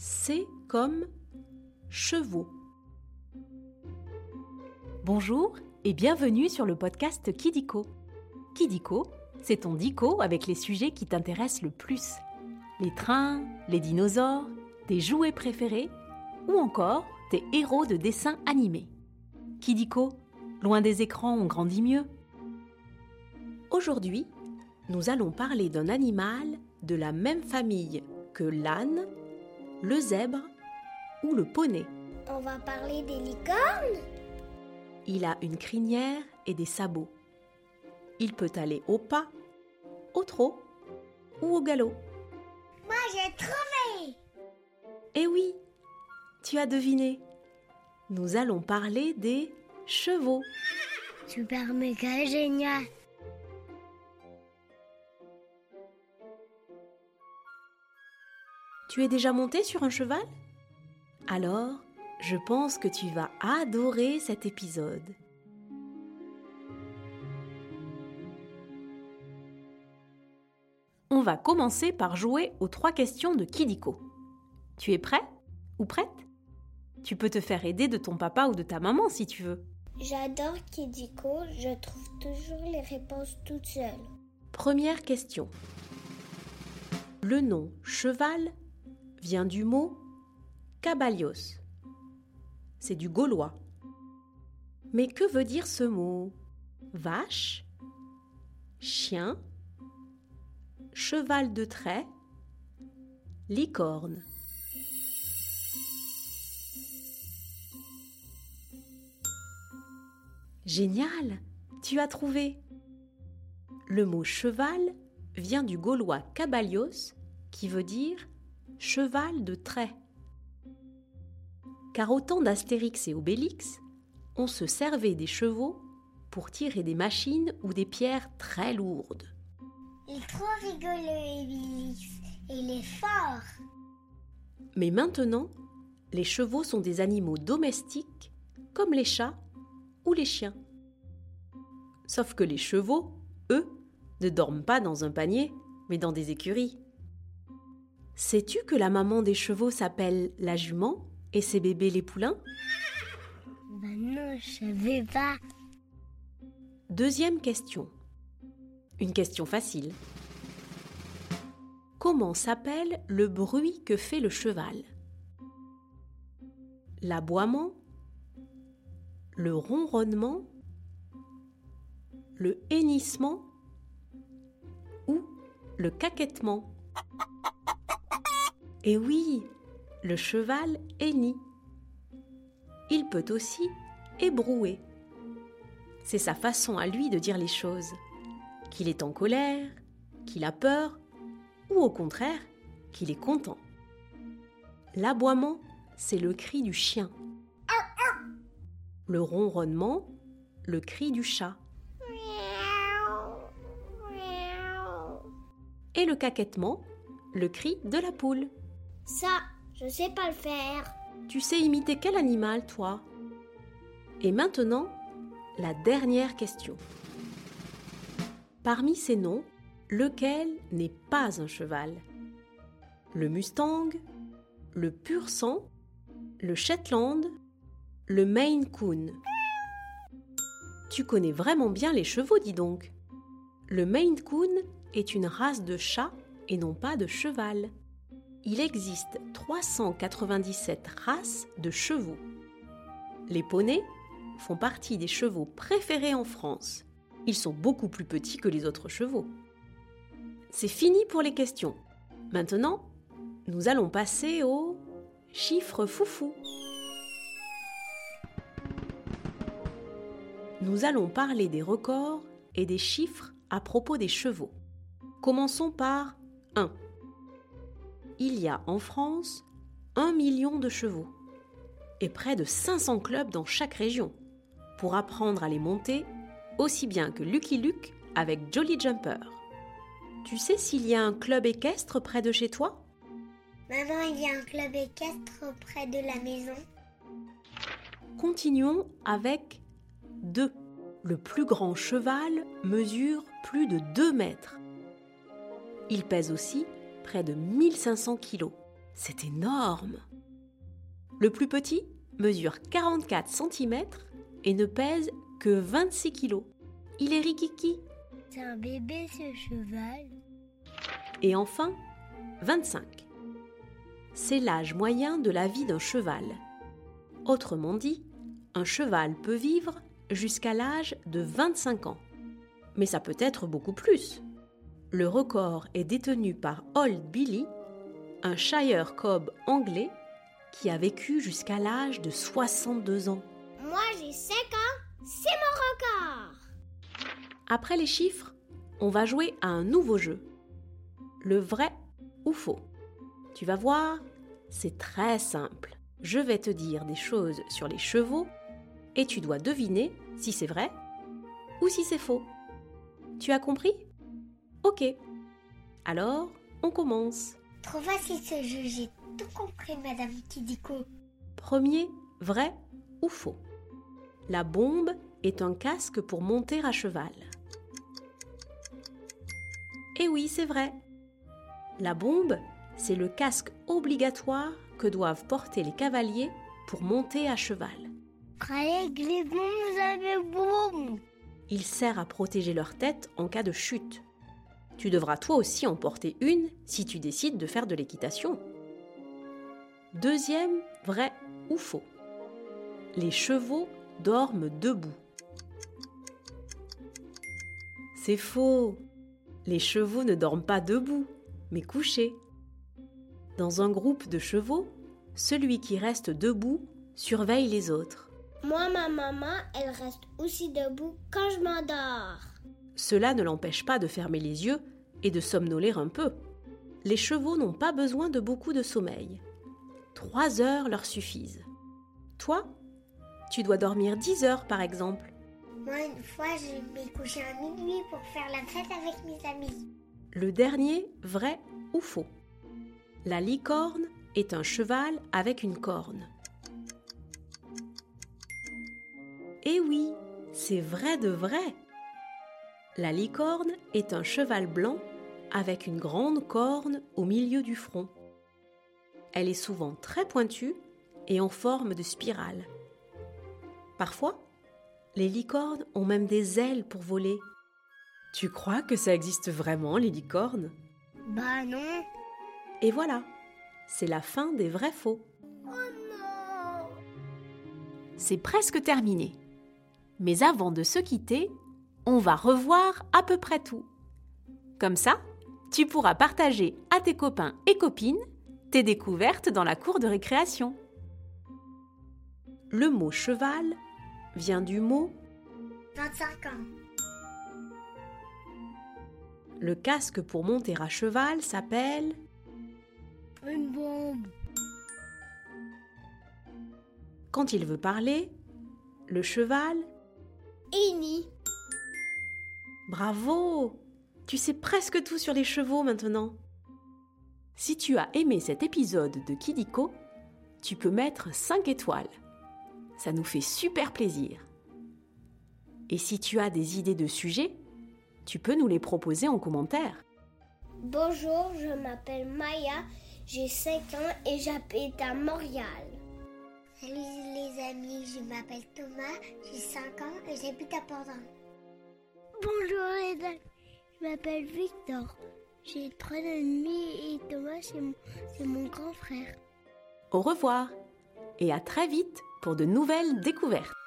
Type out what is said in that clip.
C comme chevaux. Bonjour et bienvenue sur le podcast Kidiko. Kidiko, c'est ton dico avec les sujets qui t'intéressent le plus. Les trains, les dinosaures, tes jouets préférés ou encore tes héros de dessins animés. Kidiko, loin des écrans, on grandit mieux. Aujourd'hui, nous allons parler d'un animal de la même famille que l'âne, le zèbre ou le poney. On va parler des licornes? Il a une crinière et des sabots. Il peut aller au pas, au trot ou au galop. Moi j'ai trouvé Eh oui, tu as deviné. Nous allons parler des chevaux. Super méga génial Tu es déjà monté sur un cheval? Alors, je pense que tu vas adorer cet épisode. On va commencer par jouer aux trois questions de Kidiko. Tu es prêt ou prête? Tu peux te faire aider de ton papa ou de ta maman si tu veux. J'adore Kidiko, je trouve toujours les réponses toutes seules. Première question. Le nom cheval vient du mot cabalios. C'est du gaulois. Mais que veut dire ce mot? Vache Chien Cheval de trait Licorne Génial Tu as trouvé Le mot cheval vient du gaulois cabalios qui veut dire cheval de trait. Car au temps d'Astérix et Obélix, on se servait des chevaux pour tirer des machines ou des pierres très lourdes. Il est trop rigolo, Obélix. Il est fort. Mais maintenant, les chevaux sont des animaux domestiques comme les chats ou les chiens. Sauf que les chevaux, eux, ne dorment pas dans un panier, mais dans des écuries. Sais-tu que la maman des chevaux s'appelle la jument et ses bébés les poulains? Ben non, je savais pas. Deuxième question. Une question facile. Comment s'appelle le bruit que fait le cheval? L'aboiement Le ronronnement Le hennissement Ou le caquettement? Et oui, le cheval hennit. Il peut aussi ébrouer. C'est sa façon à lui de dire les choses. Qu'il est en colère, qu'il a peur, ou au contraire, qu'il est content. L'aboiement, c'est le cri du chien. Le ronronnement, le cri du chat. Et le caquettement, le cri de la poule. Ça, je sais pas le faire. Tu sais imiter quel animal, toi? Et maintenant, la dernière question. Parmi ces noms, lequel n'est pas un cheval? Le Mustang, le Pur Sang, le Shetland, le Maine Coon? Tu connais vraiment bien les chevaux, dis donc. Le Maine Coon est une race de chat et non pas de cheval. Il existe 397 races de chevaux. Les poneys font partie des chevaux préférés en France. Ils sont beaucoup plus petits que les autres chevaux. C'est fini pour les questions. Maintenant, nous allons passer aux chiffres foufou. Nous allons parler des records et des chiffres à propos des chevaux. Commençons par 1. Il y a en France 1 million de chevaux et près de 500 clubs dans chaque région pour apprendre à les monter aussi bien que Lucky Luke avec Jolly Jumper. Tu sais s'il y a un club équestre près de chez toi? Maman, il y a un club équestre près de la maison. Continuons avec 2. Le plus grand cheval mesure plus de 2 mètres. Il pèse aussi près de 1500 kilos. C'est énorme. Le plus petit mesure 44 cm et ne pèse que 26 kg. Il est rikiki. C'est un bébé ce cheval. Et enfin, 25. C'est l'âge moyen de la vie d'un cheval. Autrement dit, un cheval peut vivre jusqu'à l'âge de 25 ans. Mais ça peut être beaucoup plus. Le record est détenu par Old Billy, un Shire Cob anglais qui a vécu jusqu'à l'âge de 62 ans. Moi j'ai 5 ans, c'est mon record. Après les chiffres, on va jouer à un nouveau jeu. Le vrai ou faux. Tu vas voir, c'est très simple. Je vais te dire des choses sur les chevaux et tu dois deviner si c'est vrai ou si c'est faux. Tu as compris? Ok. Alors, on commence. Trop facile ce jeu, j'ai tout compris, Madame Kidiko. Premier, vrai ou faux? La bombe est un casque pour monter à cheval. Eh oui, c'est vrai. La bombe, c'est le casque obligatoire que doivent porter les cavaliers pour monter à cheval. Les bombes. Il sert à protéger leur tête en cas de chute. Tu devras toi aussi en porter une si tu décides de faire de l'équitation. Deuxième, vrai ou faux Les chevaux dorment debout. C'est faux. Les chevaux ne dorment pas debout, mais couchés. Dans un groupe de chevaux, celui qui reste debout surveille les autres. Moi, ma maman, elle reste aussi debout quand je m'endors. Cela ne l'empêche pas de fermer les yeux et de somnoler un peu. Les chevaux n'ont pas besoin de beaucoup de sommeil. Trois heures leur suffisent. Toi, tu dois dormir dix heures par exemple. Moi, une fois, je m'ai couché à minuit pour faire la fête avec mes amis. Le dernier, vrai ou faux La licorne est un cheval avec une corne. Eh oui, c'est vrai de vrai. La licorne est un cheval blanc avec une grande corne au milieu du front. Elle est souvent très pointue et en forme de spirale. Parfois, les licornes ont même des ailes pour voler. Tu crois que ça existe vraiment, les licornes? Bah non. Et voilà, c'est la fin des vrais faux. Oh non. C'est presque terminé. Mais avant de se quitter, on va revoir à peu près tout. Comme ça, tu pourras partager à tes copains et copines tes découvertes dans la cour de récréation. Le mot cheval vient du mot 25 ans. le casque pour monter à cheval s'appelle Une bombe. quand il veut parler, le cheval. Bravo Tu sais presque tout sur les chevaux maintenant. Si tu as aimé cet épisode de Kidiko, tu peux mettre 5 étoiles. Ça nous fait super plaisir. Et si tu as des idées de sujets, tu peux nous les proposer en commentaire. Bonjour, je m'appelle Maya, j'ai 5 ans et j'habite à Montréal. Salut les amis, je m'appelle Thomas, j'ai 5 ans et j'habite à Port-Jean. Bonjour les je m'appelle Victor, j'ai 3 ans et Thomas c'est mon grand frère. Au revoir et à très vite pour de nouvelles découvertes.